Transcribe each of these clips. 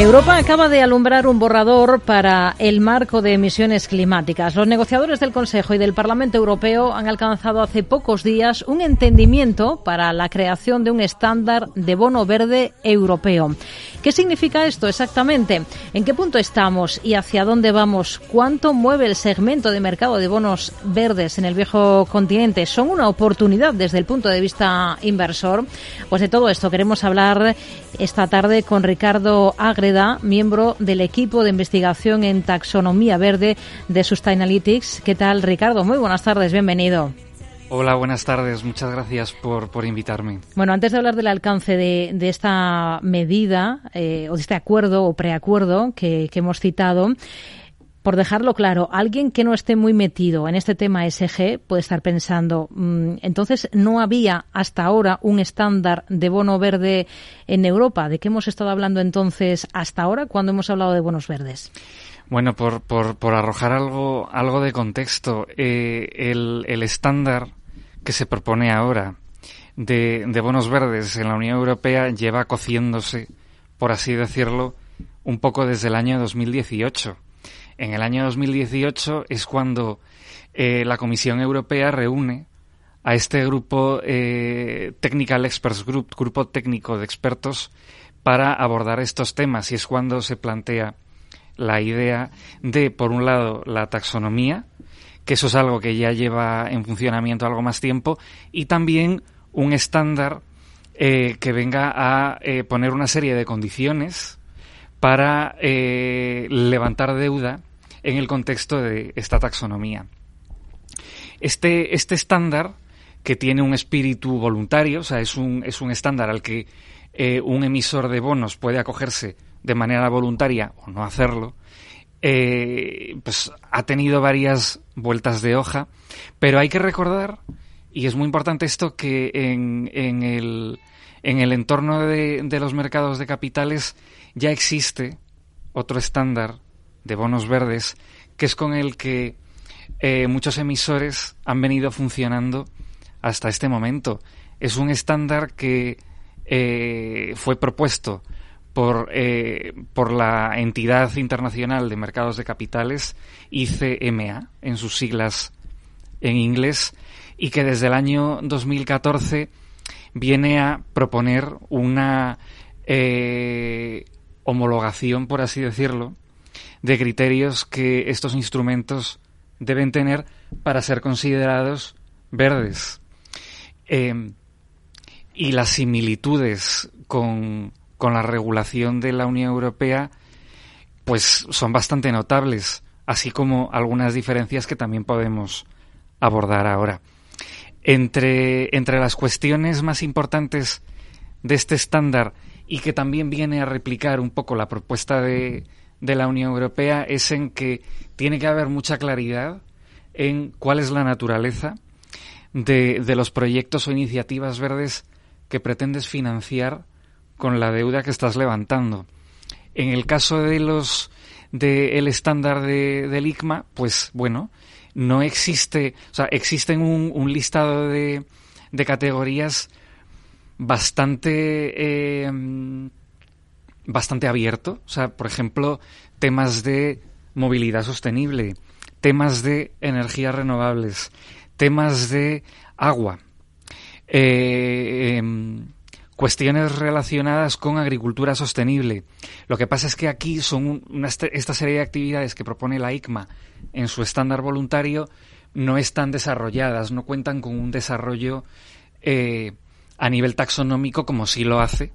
Europa acaba de alumbrar un borrador para el marco de emisiones climáticas. Los negociadores del Consejo y del Parlamento Europeo han alcanzado hace pocos días un entendimiento para la creación de un estándar de bono verde europeo. ¿Qué significa esto exactamente? ¿En qué punto estamos y hacia dónde vamos? ¿Cuánto mueve el segmento de mercado de bonos verdes en el viejo continente? ¿Son una oportunidad desde el punto de vista inversor? Pues de todo esto queremos hablar esta tarde con Ricardo Miembro del equipo de investigación en taxonomía verde de Sustainalytics. ¿Qué tal, Ricardo? Muy buenas tardes, bienvenido. Hola, buenas tardes. Muchas gracias por, por invitarme. Bueno, antes de hablar del alcance de, de esta medida eh, o de este acuerdo o preacuerdo que, que hemos citado, por dejarlo claro, alguien que no esté muy metido en este tema SG puede estar pensando, mm, entonces no había hasta ahora un estándar de bono verde en Europa. ¿De qué hemos estado hablando entonces hasta ahora cuando hemos hablado de bonos verdes? Bueno, por, por, arrojar algo, algo de contexto, eh, el, el estándar que se propone ahora de, de bonos verdes en la Unión Europea lleva cociéndose, por así decirlo, un poco desde el año 2018 en el año 2018 es cuando eh, la Comisión Europea reúne a este grupo eh, Technical Experts Group, grupo técnico de expertos, para abordar estos temas. Y es cuando se plantea la idea de, por un lado, la taxonomía, que eso es algo que ya lleva en funcionamiento algo más tiempo, y también un estándar eh, que venga a eh, poner una serie de condiciones para levantar deuda en el contexto de esta taxonomía. Este, este estándar, que tiene un espíritu voluntario, o sea, es un, es un estándar al que eh, un emisor de bonos puede acogerse de manera voluntaria o no hacerlo, eh, pues ha tenido varias vueltas de hoja, pero hay que recordar, y es muy importante esto, que en, en, el, en el entorno de, de los mercados de capitales ya existe otro estándar de bonos verdes, que es con el que eh, muchos emisores han venido funcionando hasta este momento. Es un estándar que eh, fue propuesto por, eh, por la entidad internacional de mercados de capitales, ICMA, en sus siglas en inglés, y que desde el año 2014 viene a proponer una homologación, por así decirlo, de criterios que estos instrumentos deben tener para ser considerados verdes. Eh, y las similitudes con, con la regulación de la Unión Europea pues son bastante notables, así como algunas diferencias que también podemos abordar ahora. Entre, entre las cuestiones más importantes de este estándar y que también viene a replicar un poco la propuesta de, de la Unión Europea es en que tiene que haber mucha claridad en cuál es la naturaleza de, de los proyectos o iniciativas verdes que pretendes financiar con la deuda que estás levantando. En el caso de los del estándar de, del ICMA, pues bueno, no existe, o sea, existen un, un listado de, de categorías bastante eh, bastante abierto. O sea, por ejemplo, temas de movilidad sostenible, temas de energías renovables, temas de agua, eh, em, cuestiones relacionadas con agricultura sostenible. Lo que pasa es que aquí son esta serie de actividades que propone la ICMA en su estándar voluntario no están desarrolladas, no cuentan con un desarrollo eh, a nivel taxonómico como sí lo hace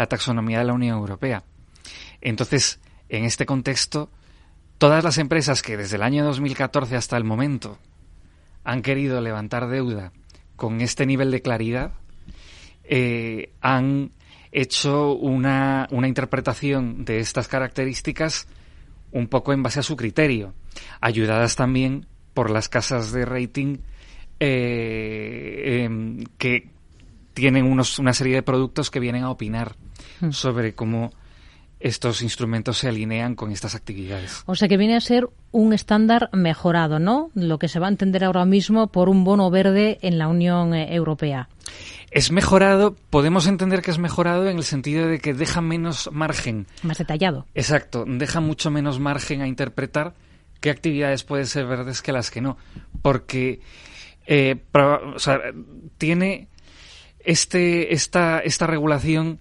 la taxonomía de la Unión Europea. Entonces, en este contexto, todas las empresas que desde el año 2014 hasta el momento han querido levantar deuda con este nivel de claridad, eh, han hecho una, una interpretación de estas características un poco en base a su criterio, ayudadas también por las casas de rating eh, em, que tienen unos, una serie de productos que vienen a opinar Hmm. sobre cómo estos instrumentos se alinean con estas actividades. O sea que viene a ser un estándar mejorado, ¿no? Lo que se va a entender ahora mismo por un bono verde en la Unión eh, Europea. Es mejorado, podemos entender que es mejorado en el sentido de que deja menos margen. Más detallado. Exacto, deja mucho menos margen a interpretar qué actividades pueden ser verdes que las que no. Porque eh, o sea, tiene este, esta, esta regulación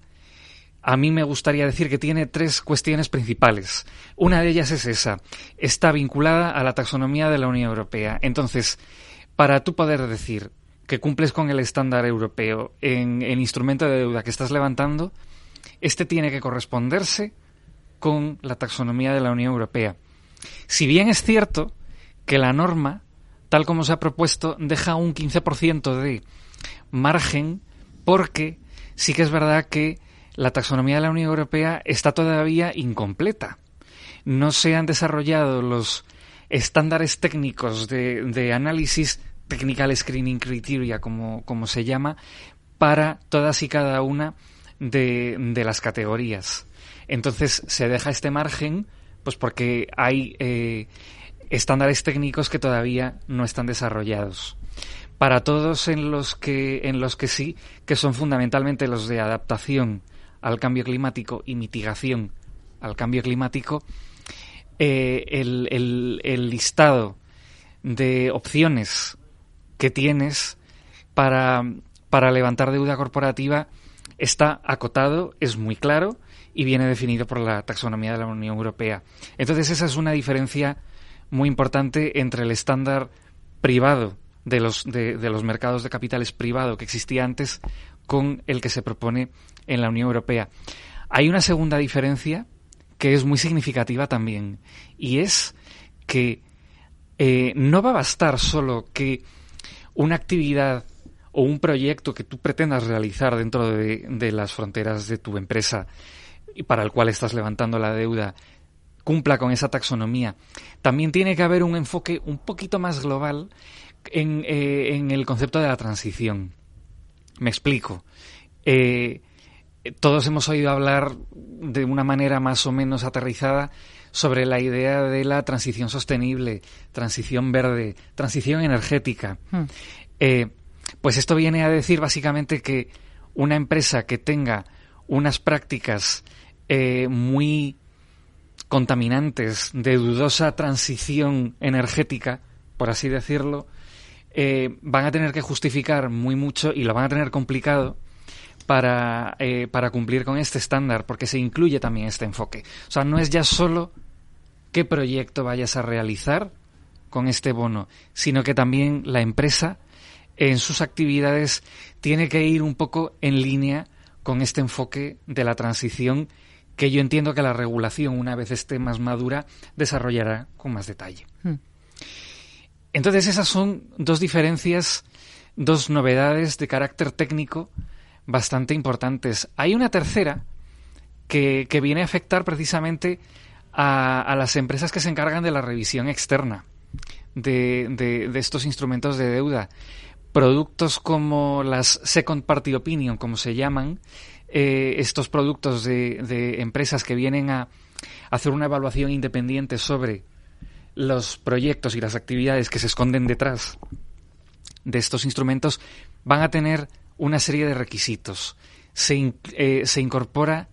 a mí me gustaría decir que tiene tres cuestiones principales. Una de ellas es esa. Está vinculada a la taxonomía de la Unión Europea. Entonces, para tú poder decir que cumples con el estándar europeo en el instrumento de deuda que estás levantando, este tiene que corresponderse con la taxonomía de la Unión Europea. Si bien es cierto que la norma, tal como se ha propuesto, deja un 15% de margen porque sí que es verdad que la taxonomía de la Unión Europea está todavía incompleta. No se han desarrollado los estándares técnicos de, análisis, technical screening criteria, como, se llama, para todas y cada una de, las categorías. Entonces se deja este margen, pues porque hay eh, estándares técnicos que todavía no están desarrollados para todos en los que sí que son fundamentalmente los de adaptación al cambio climático y mitigación al cambio climático, eh, el, listado de opciones que tienes para, para levantar deuda corporativa está acotado, es muy claro y viene definido por la taxonomía de la Unión Europea. Entonces esa es una diferencia muy importante entre el estándar privado de los, de, los mercados de capitales privado que existía antes con el que se propone en la Unión Europea. Hay una segunda diferencia que es muy significativa también, y es que eh, no va a bastar solo que una actividad o un proyecto que tú pretendas realizar dentro de, de las fronteras de tu empresa y para el cual estás levantando la deuda cumpla con esa taxonomía. También tiene que haber un enfoque un poquito más global en, eh, en el concepto de la transición. Me explico. Eh, todos hemos oído hablar de una manera más o menos aterrizada sobre la idea de la transición sostenible, transición verde, transición energética. Hmm. Eh, pues esto viene a decir básicamente que una empresa que tenga unas prácticas eh, muy contaminantes, de dudosa transición energética, por así decirlo, eh, van a tener que justificar muy mucho y lo van a tener complicado para, eh, para cumplir con este estándar, porque se incluye también este enfoque. O sea, no es ya solo qué proyecto vayas a realizar con este bono, sino que también la empresa en sus actividades tiene que ir un poco en línea con este enfoque de la transición que yo entiendo que la regulación, una vez esté más madura, desarrollará con más detalle. Hmm. Entonces esas son dos diferencias, dos novedades de carácter técnico bastante importantes. Hay una tercera que, viene a afectar precisamente a, las empresas que se encargan de la revisión externa de, de, estos instrumentos de deuda. Productos como las Second Party Opinion, como se llaman, eh, estos productos de, de empresas que vienen a hacer una evaluación independiente sobre los proyectos y las actividades que se esconden detrás de estos instrumentos van a tener una serie de requisitos. Se, eh, se incorpora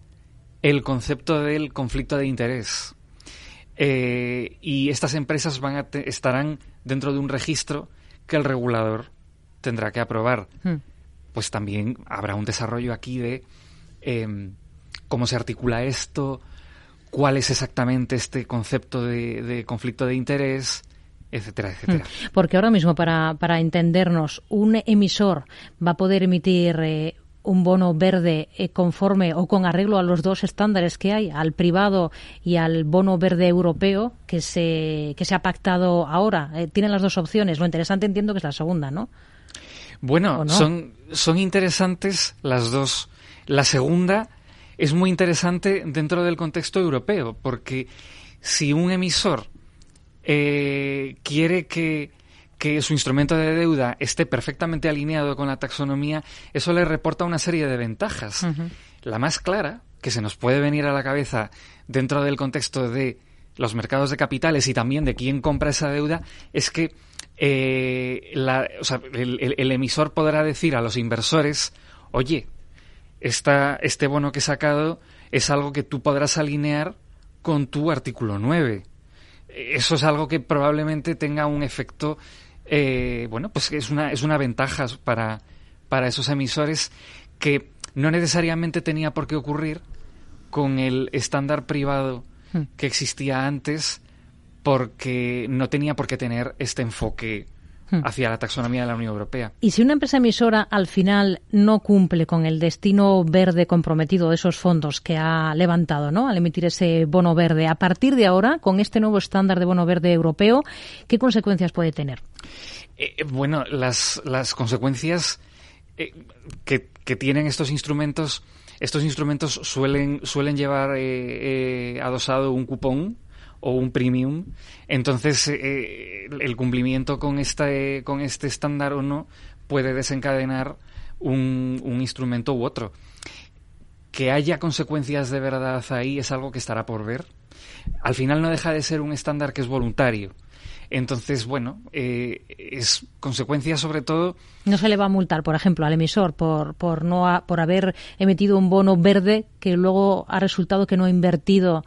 el concepto del conflicto de interés. Eh, y estas empresas van a estarán dentro de un registro que el regulador tendrá que aprobar. Hmm. Pues también habrá un desarrollo aquí de em, cómo se articula esto, cuál es exactamente este concepto de conflicto de interés, etcétera, etcétera. Mm. Porque ahora mismo, para, para entendernos, un emisor va a poder emitir eh, un bono verde eh, conforme o con arreglo a los dos estándares que hay, al privado y al bono verde europeo que se, que se ha pactado ahora. Eh, tienen las dos opciones. Lo interesante entiendo que es la segunda, ¿no? Bueno, son, son interesantes las dos. La segunda es muy interesante dentro del contexto europeo, porque si un emisor eh, quiere que, su instrumento de deuda esté perfectamente alineado con la taxonomía, eso le reporta una serie de ventajas. La más clara, que se nos puede venir a la cabeza dentro del contexto de los mercados de capitales y también de quién compra esa deuda, es que eh, el, emisor podrá decir a los inversores, oye, esta, este bono que he sacado es algo que tú podrás alinear con tu artículo 9. Eso es algo que probablemente tenga un efecto, eh, bueno, pues es una, es una ventaja para, para esos emisores que no necesariamente tenía por qué ocurrir con el estándar privado hmm. que existía antes porque no tenía por qué tener este enfoque. Hacia la taxonomía de la Unión Europea. Y si una empresa emisora al final no cumple con el destino verde comprometido de esos fondos que ha levantado, ¿no? Al emitir ese bono verde, a partir de ahora, con este nuevo estándar de bono verde europeo, ¿qué consecuencias puede tener? Eh, eh, bueno, las, las consecuencias eh, que, que, tienen estos instrumentos, estos instrumentos suelen, suelen llevar adosado un cupón o un premium. Entonces, eh, el cumplimiento con, este, con este estándar o no puede desencadenar un, instrumento u otro. Que haya consecuencias de verdad ahí es algo que estará por ver. Al final no deja de ser un estándar que es voluntario. Entonces, bueno, eh, es consecuencia sobre todo. No se le va a multar, por ejemplo, al emisor por, por, no por haber emitido un bono verde que luego ha resultado que no ha invertido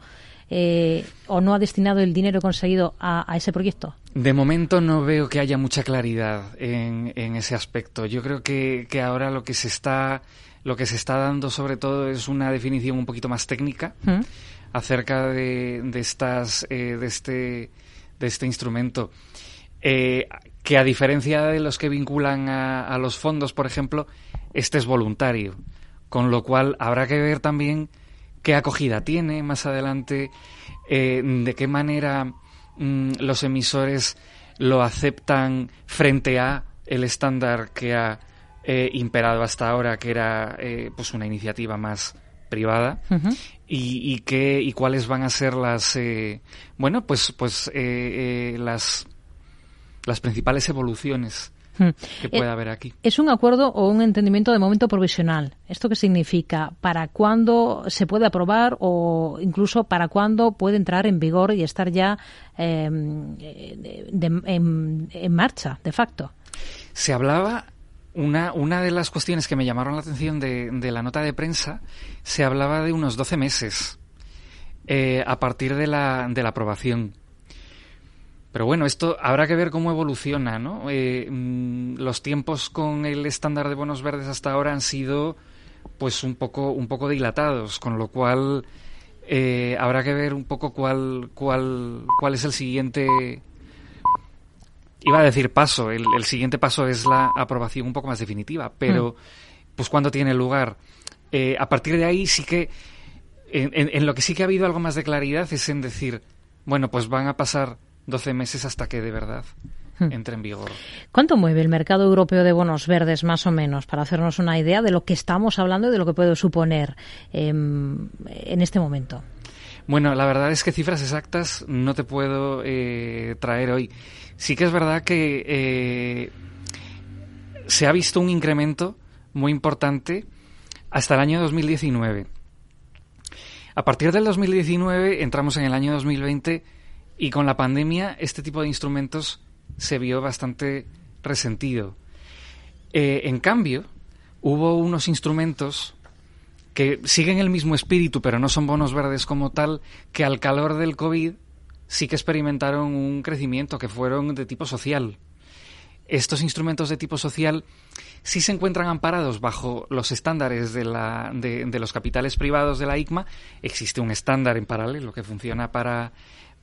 eh, o no ha destinado el dinero conseguido a, ese proyecto? De momento no veo que haya mucha claridad en, ese aspecto. Yo creo que, ahora lo que se está lo que se está dando sobre todo es una definición un poquito más técnica ¿Mm? acerca de, estas eh, de este de este instrumento eh, que a diferencia de los que vinculan a, a, los fondos por ejemplo este es voluntario con lo cual habrá que ver también qué acogida tiene más adelante, eh, de qué manera mm, los emisores lo aceptan frente a el estándar que ha eh, imperado hasta ahora, que era eh, pues una iniciativa más privada y, y, qué y cuáles van a ser las bueno pues pues las las principales evoluciones. Que puede eh, haber aquí. Es un acuerdo o un entendimiento de momento provisional. ¿Esto qué significa? ¿Para cuándo se puede aprobar o incluso para cuándo puede entrar en vigor y estar ya em, en, marcha, de facto? Se hablaba una, una de las cuestiones que me llamaron la atención de, la nota de prensa, se hablaba de unos 12 meses eh, a partir de la, de la aprobación. Pero bueno, esto habrá que ver cómo evoluciona, ¿no? Eh, mm, los tiempos con el estándar de bonos verdes hasta ahora han sido, pues, un poco, un poco dilatados, con lo cual eh, habrá que ver un poco cuál, cuál, cuál es el siguiente. Iba a decir paso. El, siguiente paso es la aprobación un poco más definitiva, pero, mm. pues, cuando tiene lugar. Eh, a partir de ahí sí que, en, en lo que sí que ha habido algo más de claridad es en decir, bueno, pues van a pasar 12 meses hasta que de verdad hmm. entre en vigor. ¿Cuánto mueve el mercado europeo de bonos verdes, más o menos, para hacernos una idea de lo que estamos hablando y de lo que puede suponer em, en este momento? Bueno, la verdad es que cifras exactas no te puedo eh, traer hoy. Sí que es verdad que eh, se ha visto un incremento muy importante hasta el año 2019. A partir del 2019 entramos en el año 2020 y con la pandemia este tipo de instrumentos se vio bastante resentido. Eh, en cambio, hubo unos instrumentos que siguen el mismo espíritu, pero no son bonos verdes como tal, que al calor del COVID sí que experimentaron un crecimiento, que fueron de tipo social. Estos instrumentos de tipo social sí se encuentran amparados bajo los estándares de, la, de, de los capitales privados de la ICMA. Existe un estándar en paralelo que funciona para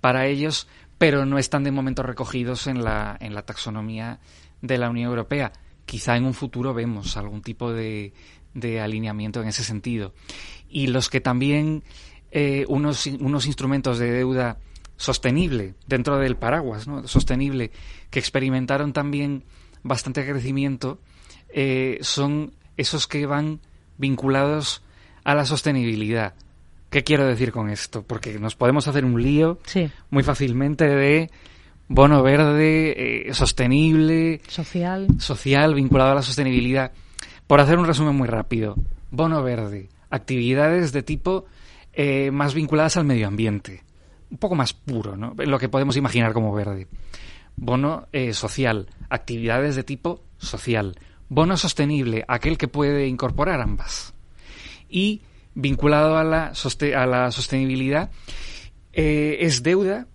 para ellos, pero no están de momento recogidos en la, en la taxonomía de la Unión Europea. Quizá en un futuro vemos algún tipo de, de alineamiento en ese sentido. Y los que también eh, unos, unos instrumentos de deuda sostenible dentro del paraguas, ¿no? sostenible, que experimentaron también bastante crecimiento, eh, son esos que van vinculados a la sostenibilidad. ¿Qué quiero decir con esto? Porque nos podemos hacer un lío muy fácilmente de bono verde, eh, sostenible, social. social, vinculado a la sostenibilidad. Por hacer un resumen muy rápido, bono verde, actividades de tipo eh, más vinculadas al medio ambiente, un poco más puro, ¿no? Lo que podemos imaginar como verde. Bono eh, social, actividades de tipo social, bono sostenible, aquel que puede incorporar ambas. Y vinculado a la, a la sostenibilidad, eh, es deuda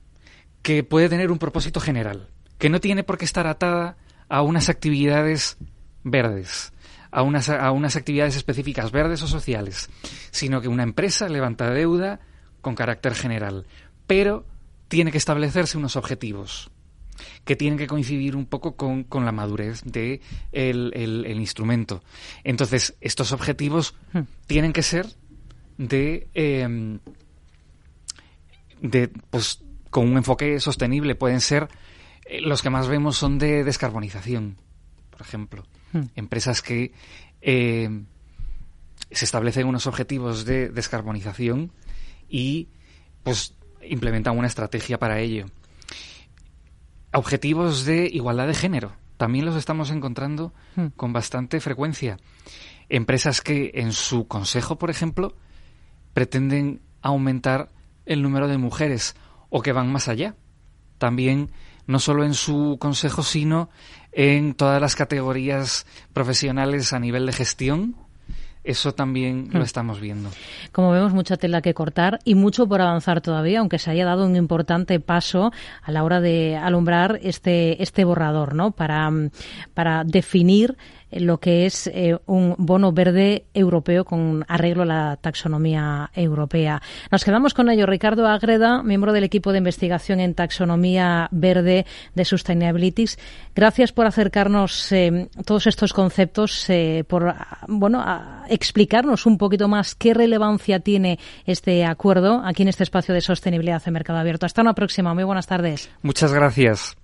que puede tener un propósito general, que no tiene por qué estar atada a unas actividades verdes, a unas, a unas actividades específicas verdes o sociales, sino que una empresa levanta deuda con carácter general, pero tiene que establecerse unos objetivos que tienen que coincidir un poco con, la madurez de el, instrumento. Entonces, estos objetivos hmm. tienen que ser de, em, de pues, con un enfoque sostenible. Pueden ser, eh, los que más vemos son de descarbonización, por ejemplo. Hmm. Empresas que em, se establecen unos objetivos de descarbonización y pues implementan una estrategia para ello objetivos de igualdad de género. También los estamos encontrando hmm. con bastante frecuencia. Empresas que en su consejo, por ejemplo, pretenden aumentar el número de mujeres o que van más allá. También no solo en su consejo, sino en todas las categorías profesionales a nivel de gestión eso también lo hmm. estamos viendo. Como vemos, mucha tela que cortar y mucho por avanzar todavía, aunque se haya dado un importante paso a la hora de alumbrar este, este borrador, ¿no? Para, para definir lo que es eh, un bono verde europeo con arreglo a la taxonomía europea. Nos quedamos con ello. Ricardo Agreda, miembro del equipo de investigación en taxonomía verde de Sustainability. Gracias por acercarnos eh, todos estos conceptos, eh, por bueno, explicarnos un poquito más qué relevancia tiene este acuerdo aquí en este espacio de sostenibilidad en Mercado Abierto. Hasta una próxima. Muy buenas tardes. Muchas gracias.